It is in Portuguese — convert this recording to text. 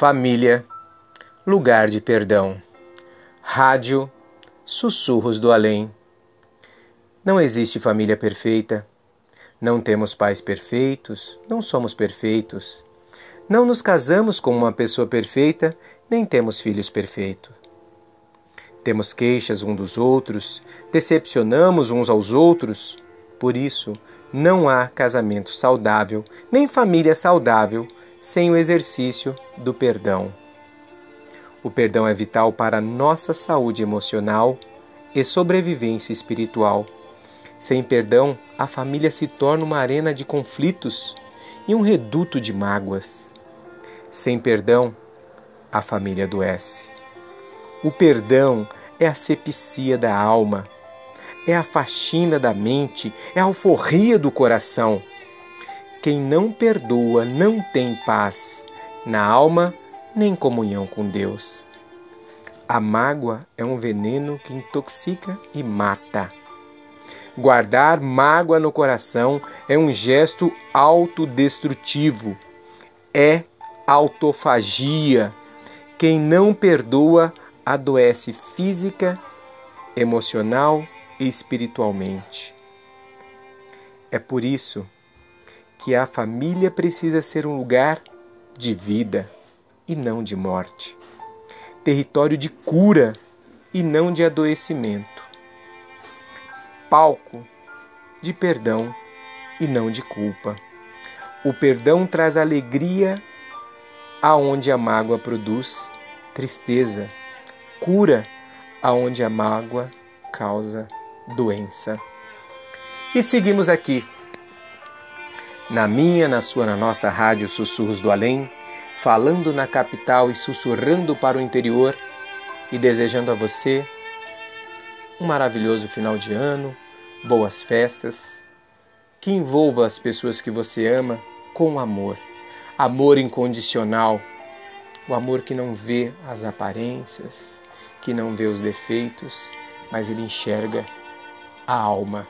Família, lugar de perdão. Rádio, sussurros do além. Não existe família perfeita. Não temos pais perfeitos, não somos perfeitos. Não nos casamos com uma pessoa perfeita, nem temos filhos perfeitos. Temos queixas uns dos outros, decepcionamos uns aos outros. Por isso, não há casamento saudável, nem família saudável sem o exercício do perdão. O perdão é vital para a nossa saúde emocional e sobrevivência espiritual. Sem perdão, a família se torna uma arena de conflitos e um reduto de mágoas. Sem perdão, a família adoece. O perdão é a sepsia da alma, é a faxina da mente, é a alforria do coração. Quem não perdoa não tem paz na alma nem comunhão com Deus. A mágoa é um veneno que intoxica e mata. Guardar mágoa no coração é um gesto autodestrutivo, é autofagia. Quem não perdoa adoece física, emocional e espiritualmente. É por isso que a família precisa ser um lugar de vida e não de morte, território de cura e não de adoecimento, palco de perdão e não de culpa. O perdão traz alegria aonde a mágoa produz tristeza cura aonde a mágoa causa doença. E seguimos aqui, na minha, na sua, na nossa rádio Sussurros do Além, falando na capital e sussurrando para o interior e desejando a você um maravilhoso final de ano, boas festas, que envolva as pessoas que você ama com amor, amor incondicional, o amor que não vê as aparências, que não vê os defeitos, mas ele enxerga a alma.